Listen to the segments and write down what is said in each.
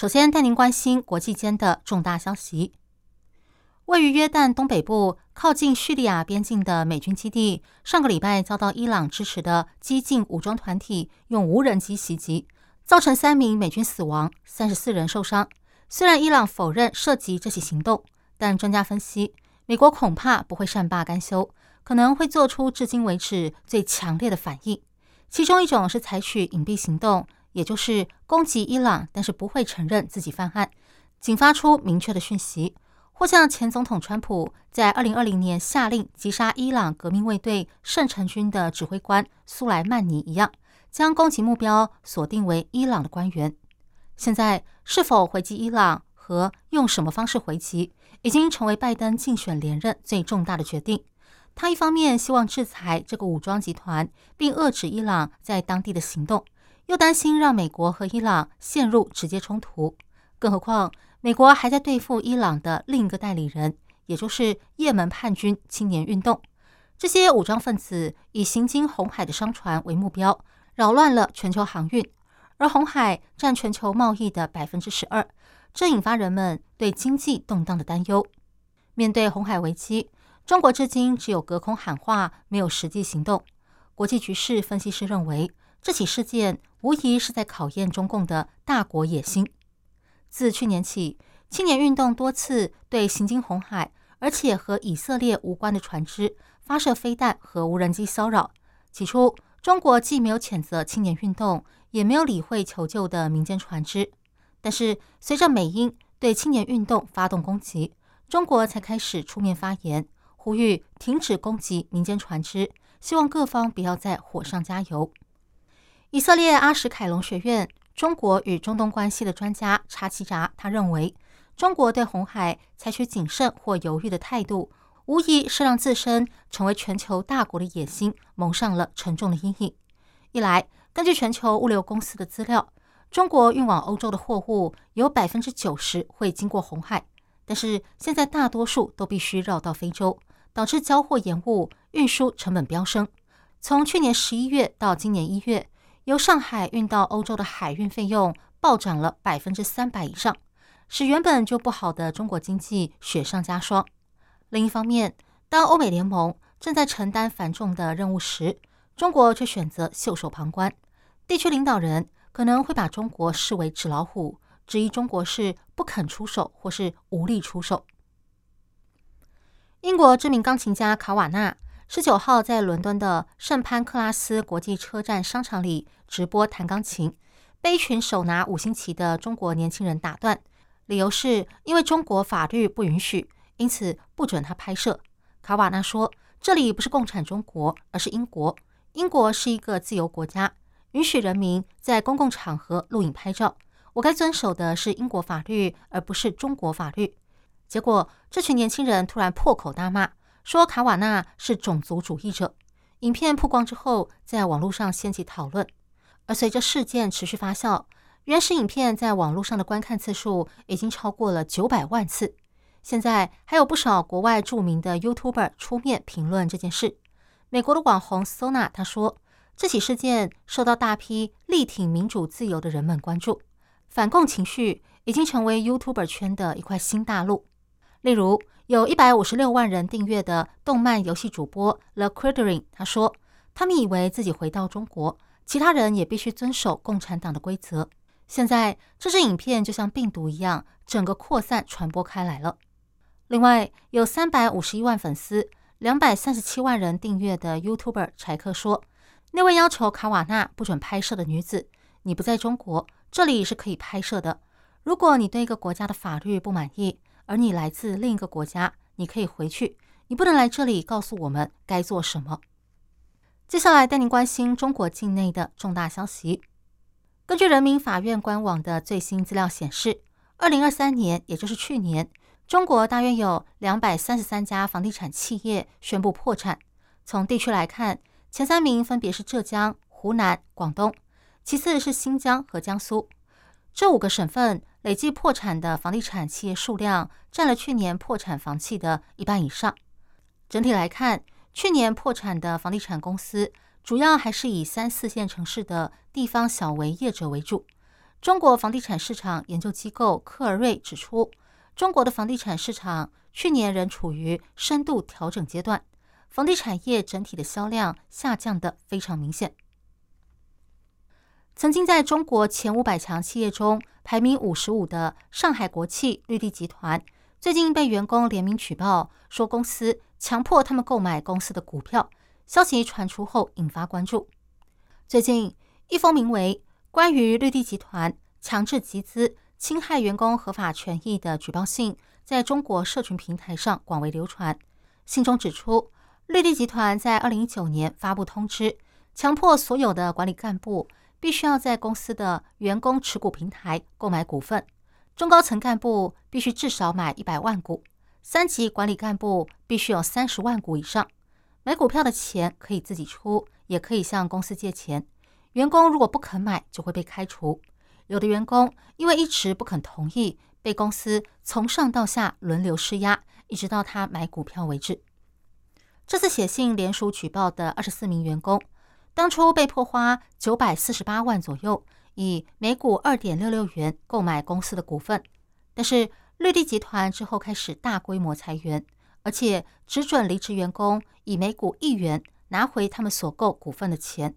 首先带您关心国际间的重大消息。位于约旦东北部、靠近叙利亚边境的美军基地，上个礼拜遭到伊朗支持的激进武装团体用无人机袭击，造成三名美军死亡，三十四人受伤。虽然伊朗否认涉及这起行动，但专家分析，美国恐怕不会善罢甘休，可能会做出至今为止最强烈的反应。其中一种是采取隐蔽行动，也就是攻击伊朗，但是不会承认自己犯案，仅发出明确的讯息。或像前总统川普在二零二零年下令击杀伊朗革命卫队圣城军的指挥官苏莱曼尼一样，将攻击目标锁定为伊朗的官员。现在是否回击伊朗和用什么方式回击，已经成为拜登竞选连任最重大的决定。他一方面希望制裁这个武装集团，并遏制伊朗在当地的行动，又担心让美国和伊朗陷入直接冲突。更何况。美国还在对付伊朗的另一个代理人，也就是也门叛军青年运动。这些武装分子以行经红海的商船为目标，扰乱了全球航运。而红海占全球贸易的百分之十二，这引发人们对经济动荡的担忧。面对红海危机，中国至今只有隔空喊话，没有实际行动。国际局势分析师认为，这起事件无疑是在考验中共的大国野心。自去年起，青年运动多次对行经红海而且和以色列无关的船只发射飞弹和无人机骚扰。起初，中国既没有谴责青年运动，也没有理会求救的民间船只。但是，随着美英对青年运动发动攻击，中国才开始出面发言，呼吁停止攻击民间船只，希望各方不要再火上加油。以色列阿什凯隆学院。中国与中东关系的专家查奇扎，他认为，中国对红海采取谨慎或犹豫的态度，无疑是让自身成为全球大国的野心蒙上了沉重的阴影。一来，根据全球物流公司的资料，中国运往欧洲的货物有百分之九十会经过红海，但是现在大多数都必须绕到非洲，导致交货延误、运输成本飙升。从去年十一月到今年一月。由上海运到欧洲的海运费用暴涨了百分之三百以上，使原本就不好的中国经济雪上加霜。另一方面，当欧美联盟正在承担繁重的任务时，中国却选择袖手旁观。地区领导人可能会把中国视为纸老虎，质疑中国是不肯出手或是无力出手。英国知名钢琴家卡瓦纳。十九号在伦敦的圣潘克拉斯国际车站商场里直播弹钢琴，被一群手拿五星旗的中国年轻人打断，理由是因为中国法律不允许，因此不准他拍摄。卡瓦纳说：“这里不是共产中国，而是英国。英国是一个自由国家，允许人民在公共场合录影拍照。我该遵守的是英国法律，而不是中国法律。”结果，这群年轻人突然破口大骂。说卡瓦纳是种族主义者。影片曝光之后，在网络上掀起讨论。而随着事件持续发酵，原始影片在网络上的观看次数已经超过了九百万次。现在还有不少国外著名的 YouTuber 出面评论这件事。美国的网红 Sona 他说，这起事件受到大批力挺民主自由的人们关注，反共情绪已经成为 YouTuber 圈的一块新大陆。例如，有一百五十六万人订阅的动漫游戏主播 The Critering，他说，他们以为自己回到中国，其他人也必须遵守共产党的规则。现在，这支影片就像病毒一样，整个扩散传播开来了。另外，有三百五十一万粉丝、两百三十七万人订阅的 YouTuber 柴克说，那位要求卡瓦纳不准拍摄的女子，你不在中国，这里是可以拍摄的。如果你对一个国家的法律不满意，而你来自另一个国家，你可以回去，你不能来这里告诉我们该做什么。接下来带您关心中国境内的重大消息。根据人民法院官网的最新资料显示，二零二三年，也就是去年，中国大约有两百三十三家房地产企业宣布破产。从地区来看，前三名分别是浙江、湖南、广东，其次是新疆和江苏。这五个省份累计破产的房地产企业数量占了去年破产房企的一半以上。整体来看，去年破产的房地产公司主要还是以三四线城市的地方小微业者为主。中国房地产市场研究机构克尔瑞指出，中国的房地产市场去年仍处于深度调整阶段。房地产业整体的销量下降的非常明显。曾经在中国前五百强企业中排名五十五的上海国企绿地集团，最近被员工联名举报，说公司强迫他们购买公司的股票。消息传出后，引发关注。最近，一封名为《关于绿地集团强制集资、侵害员工合法权益的举报信》在中国社群平台上广为流传。信中指出。绿地集团在二零一九年发布通知，强迫所有的管理干部必须要在公司的员工持股平台购买股份，中高层干部必须至少买一百万股，三级管理干部必须有三十万股以上。买股票的钱可以自己出，也可以向公司借钱。员工如果不肯买，就会被开除。有的员工因为一直不肯同意，被公司从上到下轮流施压，一直到他买股票为止。这次写信联署举报的二十四名员工，当初被迫花九百四十八万左右，以每股二点六六元购买公司的股份。但是绿地集团之后开始大规模裁员，而且只准离职员工以每股一元拿回他们所购股份的钱。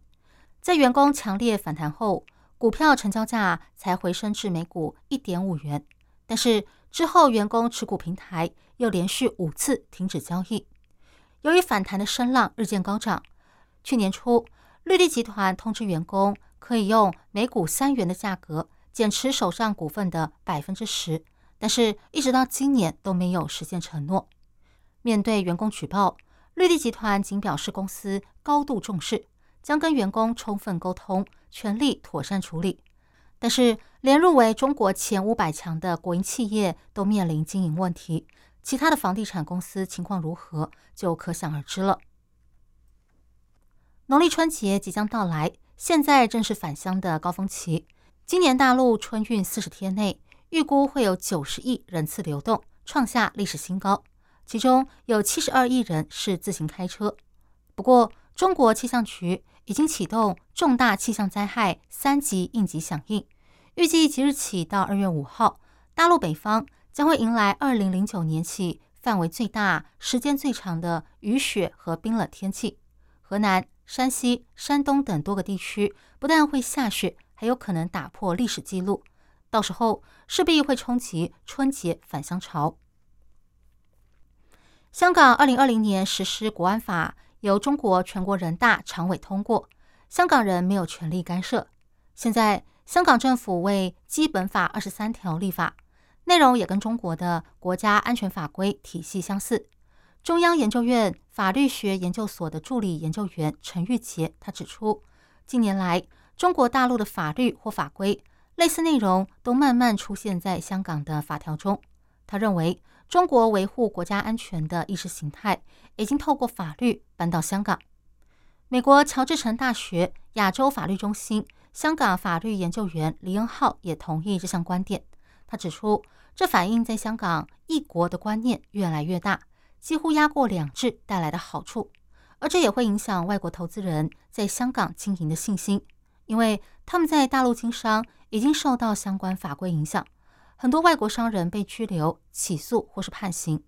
在员工强烈反弹后，股票成交价才回升至每股一点五元。但是之后，员工持股平台又连续五次停止交易。由于反弹的声浪日渐高涨，去年初，绿地集团通知员工可以用每股三元的价格减持手上股份的百分之十，但是一直到今年都没有实现承诺。面对员工举报，绿地集团仅表示公司高度重视，将跟员工充分沟通，全力妥善处理。但是，连入围中国前五百强的国营企业都面临经营问题。其他的房地产公司情况如何，就可想而知了。农历春节即将到来，现在正是返乡的高峰期。今年大陆春运四十天内，预估会有九十亿人次流动，创下历史新高。其中有七十二亿人是自行开车。不过，中国气象局已经启动重大气象灾害三级应急响应，预计即日起到二月五号，大陆北方。将会迎来二零零九年起范围最大、时间最长的雨雪和冰冷天气。河南、山西、山东等多个地区不但会下雪，还有可能打破历史记录。到时候势必会冲击春节返乡潮。香港二零二零年实施国安法，由中国全国人大常委通过，香港人没有权利干涉。现在，香港政府为基本法二十三条立法。内容也跟中国的国家安全法规体系相似。中央研究院法律学研究所的助理研究员陈玉杰他指出，近年来中国大陆的法律或法规类似内容都慢慢出现在香港的法条中。他认为，中国维护国家安全的意识形态已经透过法律搬到香港。美国乔治城大学亚洲法律中心香港法律研究员李恩浩也同意这项观点。他指出，这反映在香港一国的观念越来越大，几乎压过两制带来的好处，而这也会影响外国投资人在香港经营的信心，因为他们在大陆经商已经受到相关法规影响，很多外国商人被拘留、起诉或是判刑。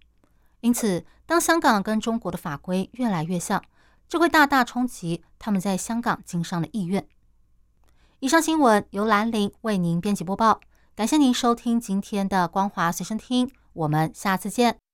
因此，当香港跟中国的法规越来越像，这会大大冲击他们在香港经商的意愿。以上新闻由兰陵为您编辑播报。感谢您收听今天的光华随身听，我们下次见。